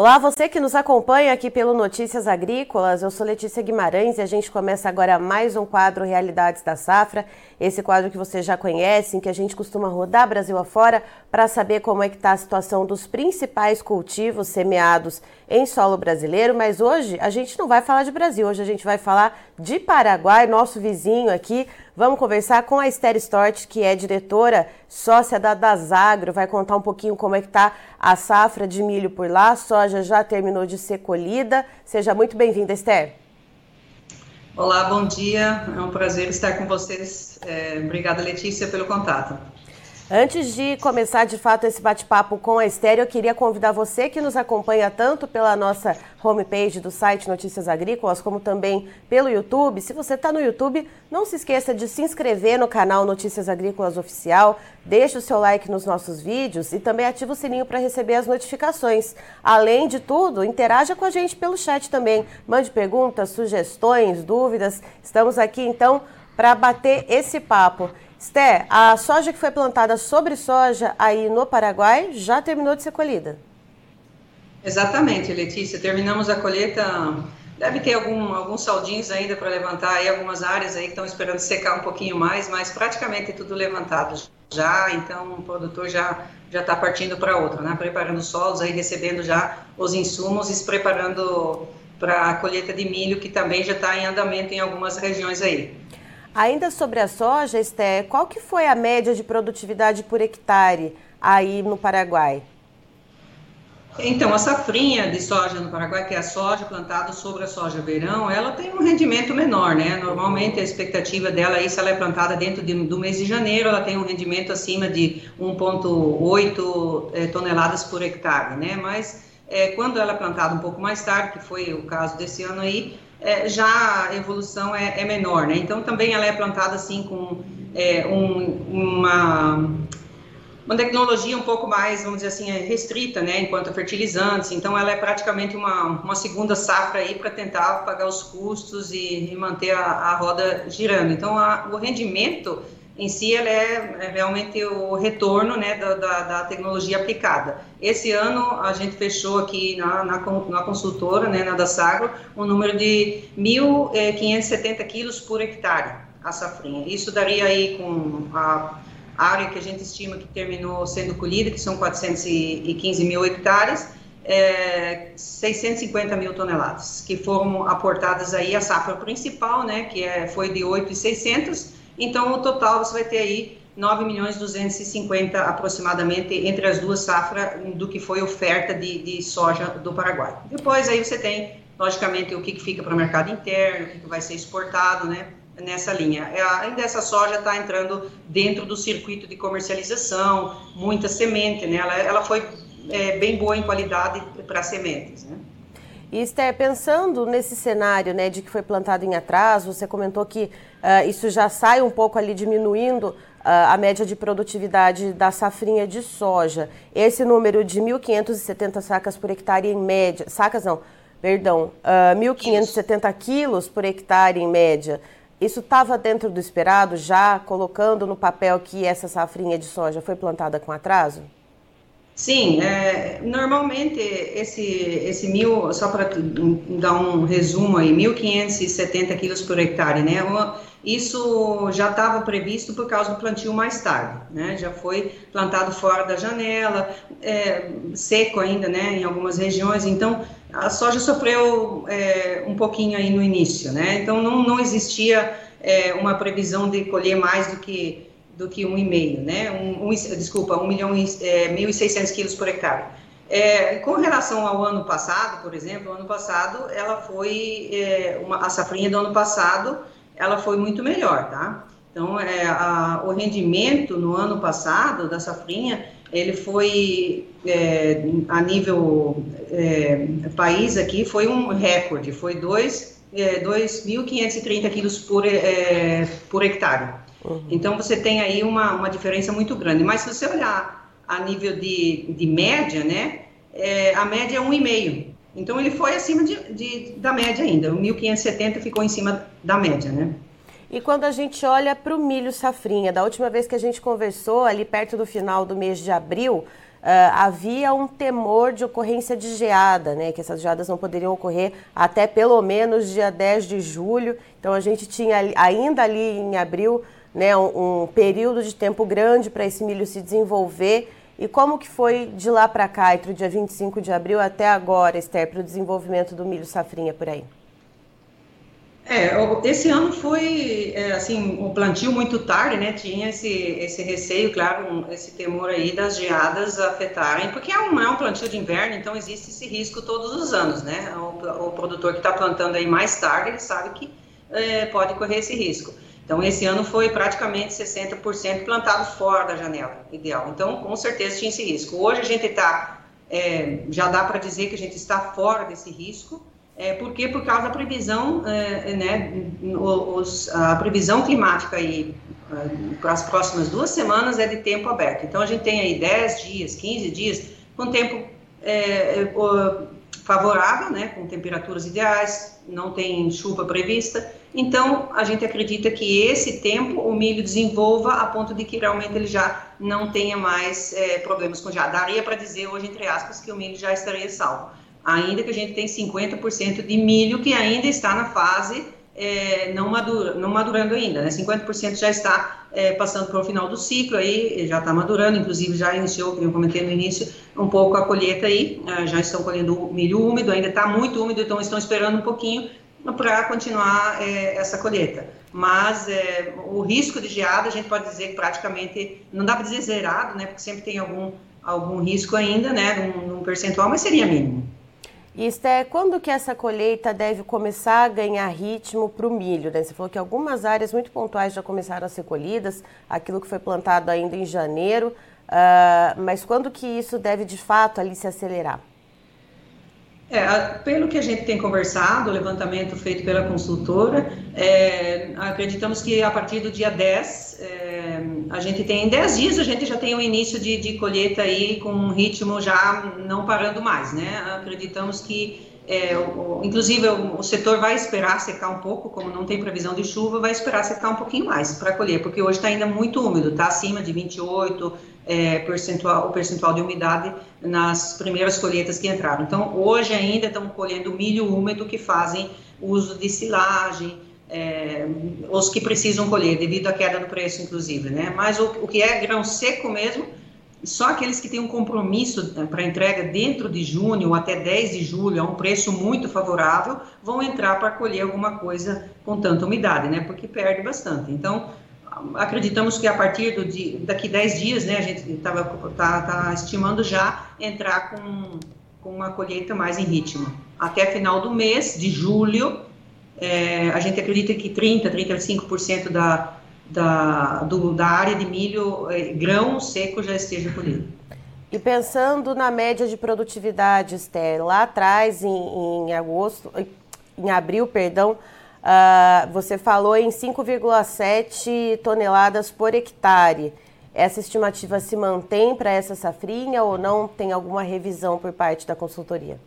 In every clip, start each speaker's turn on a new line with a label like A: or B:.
A: Olá, você que nos acompanha aqui pelo Notícias Agrícolas. Eu sou Letícia Guimarães e a gente começa agora mais um quadro Realidades da Safra. Esse quadro que você já conhece, em que a gente costuma rodar Brasil afora para saber como é que está a situação dos principais cultivos semeados em solo brasileiro. Mas hoje a gente não vai falar de Brasil, hoje a gente vai falar de Paraguai, nosso vizinho aqui. Vamos conversar com a Esther Stort, que é diretora sócia da Dasagro, vai contar um pouquinho como é que está a safra de milho por lá. A soja já terminou de ser colhida. Seja muito bem-vinda, Esther.
B: Olá, bom dia. É um prazer estar com vocês. É, obrigada, Letícia, pelo contato.
A: Antes de começar de fato esse bate-papo com a Estéreo, eu queria convidar você que nos acompanha tanto pela nossa homepage do site Notícias Agrícolas, como também pelo YouTube. Se você está no YouTube, não se esqueça de se inscrever no canal Notícias Agrícolas Oficial, deixe o seu like nos nossos vídeos e também ative o sininho para receber as notificações. Além de tudo, interaja com a gente pelo chat também. Mande perguntas, sugestões, dúvidas. Estamos aqui então para bater esse papo. Sté, a soja que foi plantada sobre soja aí no Paraguai já terminou de ser colhida?
B: Exatamente, Letícia. Terminamos a colheita. Deve ter algum, alguns saldinhos ainda para levantar aí, algumas áreas aí que estão esperando secar um pouquinho mais, mas praticamente tudo levantado já, então o produtor já já está partindo para outra, né? Preparando os solos aí, recebendo já os insumos e se preparando para a colheita de milho, que também já está em andamento em algumas regiões aí.
A: Ainda sobre a soja, Esté, qual que foi a média de produtividade por hectare aí no Paraguai?
B: Então, a safrinha de soja no Paraguai, que é a soja plantada sobre a soja verão, ela tem um rendimento menor, né? Normalmente a expectativa dela aí, se ela é plantada dentro de, do mês de janeiro, ela tem um rendimento acima de 1,8 é, eh, toneladas por hectare, né? Mas é, quando ela é plantada um pouco mais tarde, que foi o caso desse ano aí, é, já a evolução é, é, menor, né? Então também ela é plantada assim com é, um, uma uma tecnologia um pouco mais, vamos dizer assim, é restrita, né, enquanto fertilizantes. Então, ela é praticamente uma, uma segunda safra aí para tentar pagar os custos e, e manter a, a, roda girando. Então, a, o rendimento em si ela é, é realmente o retorno né, da, da, da, tecnologia aplicada. Esse ano a gente fechou aqui na, na, na consultora, né, na da Sagro, um número de 1.570 quilos por hectare a safrinha. Isso daria aí com a área que a gente estima que terminou sendo colhida, que são 415 mil hectares, é, 650 mil toneladas, que foram aportadas aí a safra principal, né, que é, foi de 8,600 então, o total você vai ter aí 9 milhões 250 aproximadamente entre as duas safras do que foi oferta de, de soja do Paraguai. Depois aí você tem, logicamente, o que, que fica para o mercado interno, o que, que vai ser exportado, né? nessa linha. É, ainda essa soja está entrando dentro do circuito de comercialização, muita semente, né? Ela, ela foi é, bem boa em qualidade para sementes, né?
A: E Esther, pensando nesse cenário né, de que foi plantado em atraso, você comentou que uh, isso já sai um pouco ali diminuindo uh, a média de produtividade da safrinha de soja. Esse número de 1.570 sacas por hectare em média, sacas não, perdão, uh, 1.570 quilos por hectare em média, isso estava dentro do esperado, já colocando no papel que essa safrinha de soja foi plantada com atraso?
B: Sim, é, normalmente esse, esse mil, só para dar um resumo aí, 1.570 quilos por hectare, né? Isso já estava previsto por causa do plantio mais tarde, né? Já foi plantado fora da janela, é, seco ainda, né? Em algumas regiões, então a soja sofreu é, um pouquinho aí no início, né? Então não, não existia é, uma previsão de colher mais do que do que um e meio, né? Um, um, desculpa, um milhão e é, mil e seiscentos quilos por hectare. É, com relação ao ano passado, por exemplo, ano passado ela foi é, uma, a safrinha do ano passado ela foi muito melhor, tá? Então, é, a, o rendimento no ano passado da safrinha ele foi é, a nível é, país aqui foi um recorde, foi 2.530 é, quilos por, é, por hectare. Uhum. Então você tem aí uma, uma diferença muito grande. Mas se você olhar a nível de, de média, né, é, a média é 1,5. Então ele foi acima de, de, da média ainda. O 1.570 ficou em cima da média, né?
A: E quando a gente olha para o milho safrinha, da última vez que a gente conversou, ali perto do final do mês de abril, Uh, havia um temor de ocorrência de geada, né, que essas geadas não poderiam ocorrer até pelo menos dia 10 de julho. Então a gente tinha ainda ali em abril né, um, um período de tempo grande para esse milho se desenvolver. E como que foi de lá para cá, entre o dia 25 de abril até agora, Esther, para o desenvolvimento do milho safrinha por aí?
B: É, esse ano foi, é, assim, o plantio muito tarde, né, tinha esse, esse receio, claro, esse temor aí das geadas afetarem, porque é um, é um plantio de inverno, então existe esse risco todos os anos, né, o, o produtor que está plantando aí mais tarde, ele sabe que é, pode correr esse risco. Então, esse ano foi praticamente 60% plantado fora da janela ideal, então, com certeza tinha esse risco. Hoje a gente está, é, já dá para dizer que a gente está fora desse risco, é, porque por causa da previsão, é, né, os, a previsão climática aí é, para as próximas duas semanas é de tempo aberto. Então a gente tem aí 10 dias, 15 dias com tempo é, é favorável, né, com temperaturas ideais, não tem chuva prevista. Então a gente acredita que esse tempo o milho desenvolva a ponto de que realmente ele já não tenha mais é, problemas com já. Daria para dizer hoje entre aspas que o milho já estaria salvo ainda que a gente tem 50% de milho que ainda está na fase é, não, madura, não madurando ainda, né? 50% já está é, passando para o final do ciclo, aí já está madurando, inclusive já iniciou, como eu comentei no início, um pouco a colheita aí, é, já estão colhendo milho úmido, ainda está muito úmido, então estão esperando um pouquinho para continuar é, essa colheita. Mas é, o risco de geada, a gente pode dizer que praticamente, não dá para dizer zerado, né? Porque sempre tem algum, algum risco ainda, né? Num, num percentual, mas seria mínimo.
A: Esté, quando que essa colheita deve começar a ganhar ritmo para o milho? Né? Você falou que algumas áreas muito pontuais já começaram a ser colhidas, aquilo que foi plantado ainda em janeiro, uh, mas quando que isso deve de fato ali se acelerar?
B: É, pelo que a gente tem conversado, o levantamento feito pela consultora, é, acreditamos que a partir do dia 10, é, a gente tem, em 10 dias, a gente já tem o início de, de colheita aí com um ritmo já não parando mais, né? Acreditamos que é, o, inclusive, o, o, setor vai esperar secar um pouco, como não tem previsão de chuva, vai esperar secar um pouquinho mais para colher, porque hoje está ainda muito úmido, está acima de 28 é, percentual, o percentual de umidade nas primeiras colheitas que entraram. Então, hoje ainda estão colhendo milho úmido que fazem uso de silagem, é, os que precisam colher, devido à queda do preço, inclusive, né? Mas o, o que é grão seco mesmo só aqueles que têm um compromisso eh, para entrega dentro de junho ou até 10 de julho, a um preço muito favorável, vão entrar para colher alguma coisa com tanta umidade, né? Porque perde bastante. Então, acreditamos que a partir do dia, daqui 10 dias, né, a gente estava tá, tá estimando já entrar com, com uma colheita mais em ritmo. Até final do mês, de julho, é, a gente acredita que 30%, 35% da, da, do, da área de milho eh, grão seco já esteja colhido.
A: E pensando na média de produtividade, Esther, lá atrás, em, em agosto, em abril, perdão, uh, você falou em 5,7 toneladas por hectare. Essa estimativa se mantém para essa safrinha ou não tem alguma revisão por parte da consultoria?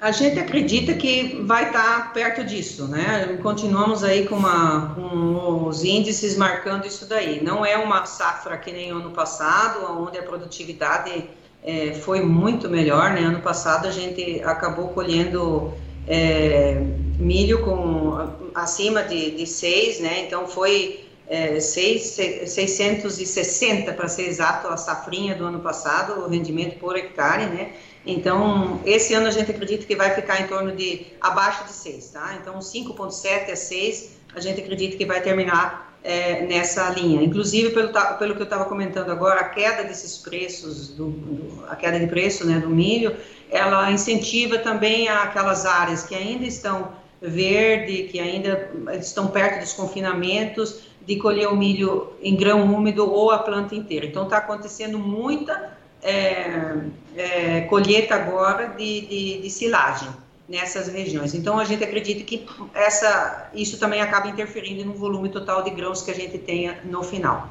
B: A gente acredita que vai estar perto disso, né? Continuamos aí com, uma, com os índices marcando isso daí. Não é uma safra que nem ano passado, onde a produtividade é, foi muito melhor, né? Ano passado a gente acabou colhendo é, milho com acima de, de 6, né? Então foi é, 6, 660 para ser exato a safrinha do ano passado, o rendimento por hectare, né? Então, esse ano a gente acredita que vai ficar em torno de abaixo de 6, tá? Então, 5,7 a 6, a gente acredita que vai terminar é, nessa linha. Inclusive, pelo, pelo que eu estava comentando agora, a queda desses preços, do, a queda de preço né, do milho, ela incentiva também aquelas áreas que ainda estão verde, que ainda estão perto dos confinamentos, de colher o milho em grão úmido ou a planta inteira. Então, está acontecendo muita é, é, colheita agora de, de, de, silagem nessas regiões. Então a gente acredita que essa, isso também acaba interferindo no volume total de grãos que a gente tenha no final.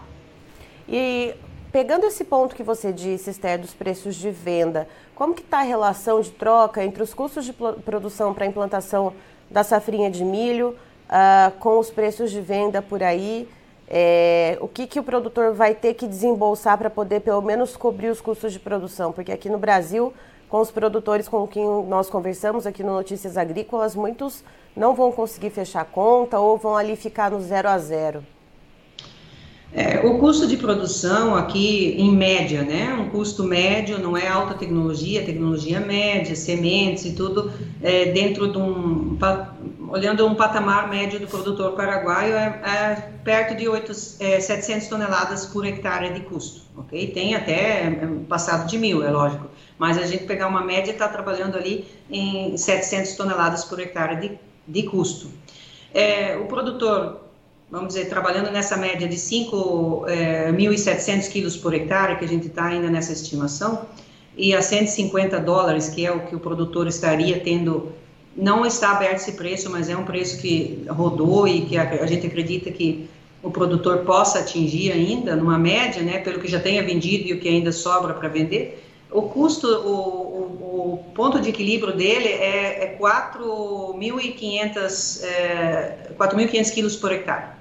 A: E pegando esse ponto que você disse, Esther, dos preços de venda, como que está a relação de troca entre os custos de produção para implantação da safrinha de milho uh, com os preços de venda por aí? é, o que, que o produtor vai ter que desembolsar para poder pelo menos cobrir os custos de produção? Porque aqui no Brasil, com os produtores com quem nós conversamos aqui no Notícias Agrícolas, muitos não vão conseguir fechar a conta ou vão ali ficar no zero a zero.
B: É, o custo de produção aqui, em média, né? Um custo médio, não é alta tecnologia, tecnologia média, sementes e tudo, é, dentro de um. Olhando um patamar médio do produtor paraguaio, é, é perto de 8, 700 é, toneladas por hectare de custo, ok? Tem até é, passado de mil, é lógico, mas a gente pegar uma média está trabalhando ali em 700 toneladas por hectare de, de custo. O produtor vamos dizer, trabalhando nessa média de 5.700 é, quilos por hectare, que a gente está ainda nessa estimação, e a 150 dólares, que é o que o produtor estaria tendo, não está aberto esse preço, mas é um preço que rodou e que a, a gente acredita que o produtor possa atingir ainda, numa média, né, pelo que já tenha vendido e o que ainda sobra para vender, o custo, o, o, o, ponto de equilíbrio dele é, é 4.500 é, 4.500 quilos por hectare.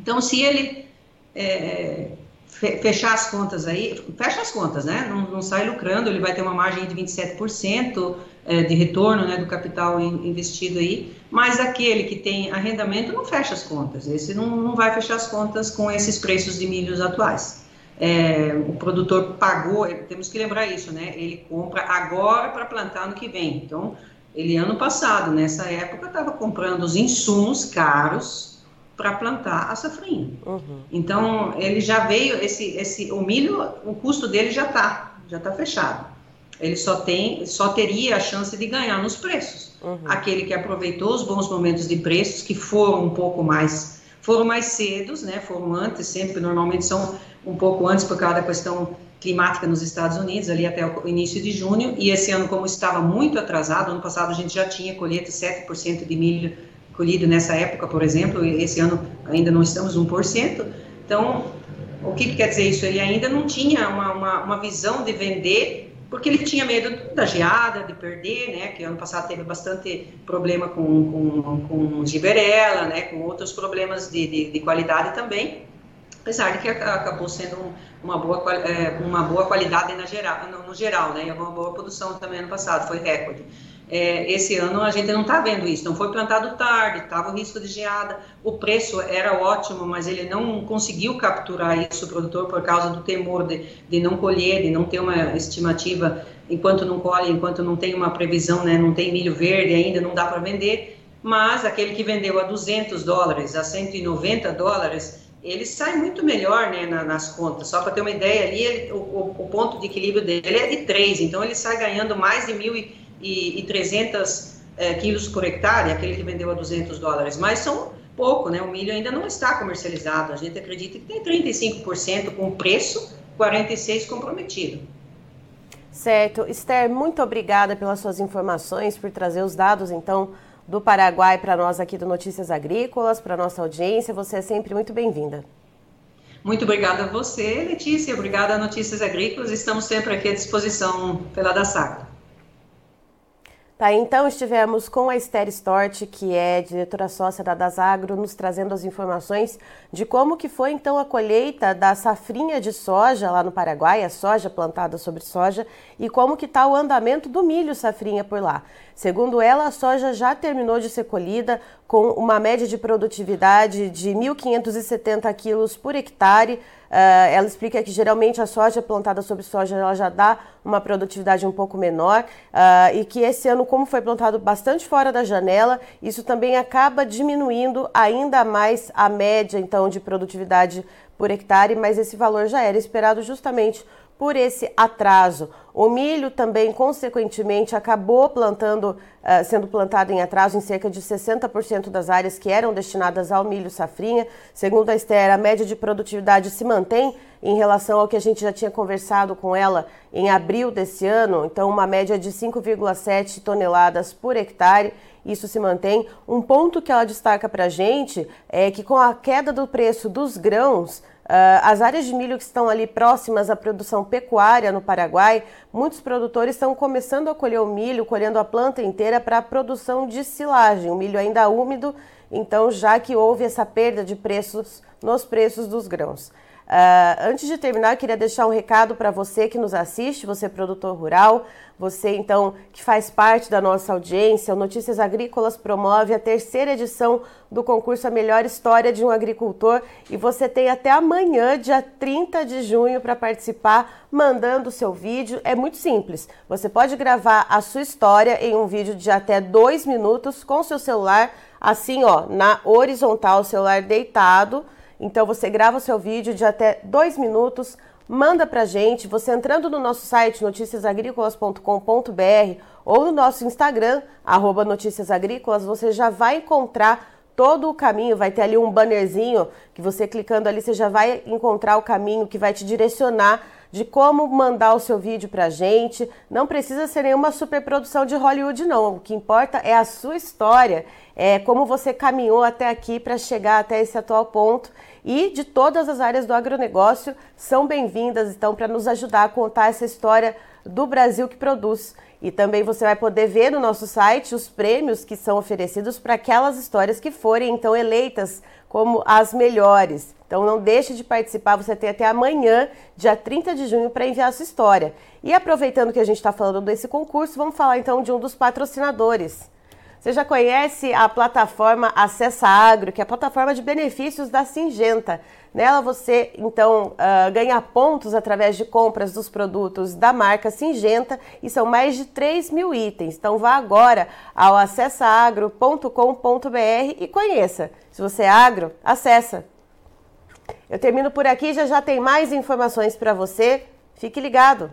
B: Então, se ele é, fechar as contas aí, fecha as contas, né? Não, não, sai lucrando, ele vai ter uma margem de 27% é, de retorno né, do capital investido aí, mas aquele que tem arrendamento não fecha as contas, esse não, não vai fechar as contas com esses preços de milhos atuais. É, o produtor pagou, temos que lembrar isso, né? Ele compra agora para plantar no que vem. Então, ele ano passado, nessa época, estava comprando os insumos caros para plantar a safrinha. Uhum. Então, ele já veio, esse, esse, o milho, o custo dele já está, já está fechado. Ele só tem, só teria a chance de ganhar nos preços. Uhum. Aquele que aproveitou os bons momentos de preços, que foram um pouco mais, foram mais cedos, né, foram antes, sempre, normalmente são um pouco antes por causa da questão climática nos Estados Unidos, ali até o início de junho, e esse ano, como estava muito atrasado, ano passado a gente já tinha colheita 7% de milho colhido nessa época, por exemplo, esse ano ainda não estamos 1%. Então, o que, que quer dizer isso? Ele ainda não tinha uma, uma, uma, visão de vender, porque ele tinha medo da geada, de perder, né? Que ano passado teve bastante problema com, com, com giberela, né? Com outros problemas de, de, de qualidade também. Apesar de que acabou sendo uma boa, é, uma boa qualidade na geral, no, geral, né? E uma boa produção também ano passado, foi recorde. É, esse ano a gente não está vendo isso, não foi plantado tarde, estava o risco de geada, o preço era ótimo, mas ele não conseguiu capturar isso, o produtor, por causa do temor de, de não colher, de não ter uma estimativa enquanto não colhe, enquanto não tem uma previsão, né, não tem milho verde ainda, não dá para vender, mas aquele que vendeu a 200 dólares, a 190 dólares, ele sai muito melhor né, nas contas. Só para ter uma ideia, ali ele, o, o, ponto de equilíbrio dele é de 3, então ele sai ganhando mais de mil e e, e 300 é, quilos por hectare, aquele que vendeu a 200 dólares, mas são pouco, né? O milho ainda não está comercializado. A gente acredita que tem 35% com preço, 46% comprometido.
A: Certo. Esther, muito obrigada pelas suas informações, por trazer os dados, então, do Paraguai para nós aqui do Notícias Agrícolas, para nossa audiência. Você é sempre muito bem-vinda.
B: Muito obrigada a você, Letícia. Obrigada a Notícias Agrícolas. Estamos sempre aqui à disposição pela da Sacra.
A: Tá, então estivemos com a Esther Stort, que é diretora sócia da Dasagro, nos trazendo as informações de como que foi então a colheita da safrinha de soja lá no Paraguai, a soja plantada sobre soja, e como que está o andamento do milho safrinha por lá. Segundo ela, a soja já terminou de ser colhida com uma média de produtividade de 1.570 quilos por hectare, Uh, ela explica que geralmente a soja plantada sobre soja ela já dá uma produtividade um pouco menor uh, e que esse ano, como foi plantado bastante fora da janela, isso também acaba diminuindo ainda mais a média então de produtividade por hectare, mas esse valor já era esperado justamente por esse atraso. O milho também, consequentemente, acabou plantando, uh, sendo plantado em atraso em cerca de 60% das áreas que eram destinadas ao milho safrinha. Segundo a Esther, a média de produtividade se mantém em relação ao que a gente já tinha conversado com ela em abril desse ano, então uma média de 5,7 toneladas por hectare. Isso se mantém. Um ponto que ela destaca para a gente é que com a queda do preço dos grãos, as áreas de milho que estão ali próximas à produção pecuária no Paraguai, muitos produtores estão começando a colher o milho, colhendo a planta inteira para a produção de silagem. O milho ainda úmido então já que houve essa perda de preços nos preços dos grãos. Uh, antes de terminar, eu queria deixar um recado para você que nos assiste, você produtor rural, você então que faz parte da nossa audiência. O Notícias Agrícolas promove a terceira edição do concurso A Melhor História de um Agricultor e você tem até amanhã, dia 30 de junho, para participar, mandando o seu vídeo. É muito simples. Você pode gravar a sua história em um vídeo de até dois minutos com seu celular, assim ó, na horizontal, celular deitado então você grava o seu vídeo de até dois minutos, manda pra gente, você entrando no nosso site noticiasagricolas.com.br ou no nosso Instagram, arroba você já vai encontrar todo o caminho, vai ter ali um bannerzinho que você clicando ali, você já vai encontrar o caminho que vai te direcionar de como mandar o seu vídeo pra gente. Não precisa ser nenhuma superprodução de Hollywood, não. O que importa é a sua história, é como você caminhou até aqui para chegar até esse atual ponto. E de todas as áreas do agronegócio são bem-vindas, então, para nos ajudar a contar essa história do Brasil que produz. E também você vai poder ver no nosso site os prêmios que são oferecidos para aquelas histórias que forem então eleitas como as melhores. Então não deixe de participar, você tem até amanhã, dia 30 de junho, para enviar a sua história. E aproveitando que a gente está falando desse concurso, vamos falar então de um dos patrocinadores. Você já conhece a plataforma Acessa Agro, que é a plataforma de benefícios da Singenta. Nela você, então, uh, ganha pontos através de compras dos produtos da marca Singenta e são mais de 3 mil itens. Então vá agora ao acessaagro.com.br e conheça. Se você é agro, acessa. Eu termino por aqui, já já tem mais informações para você. Fique ligado!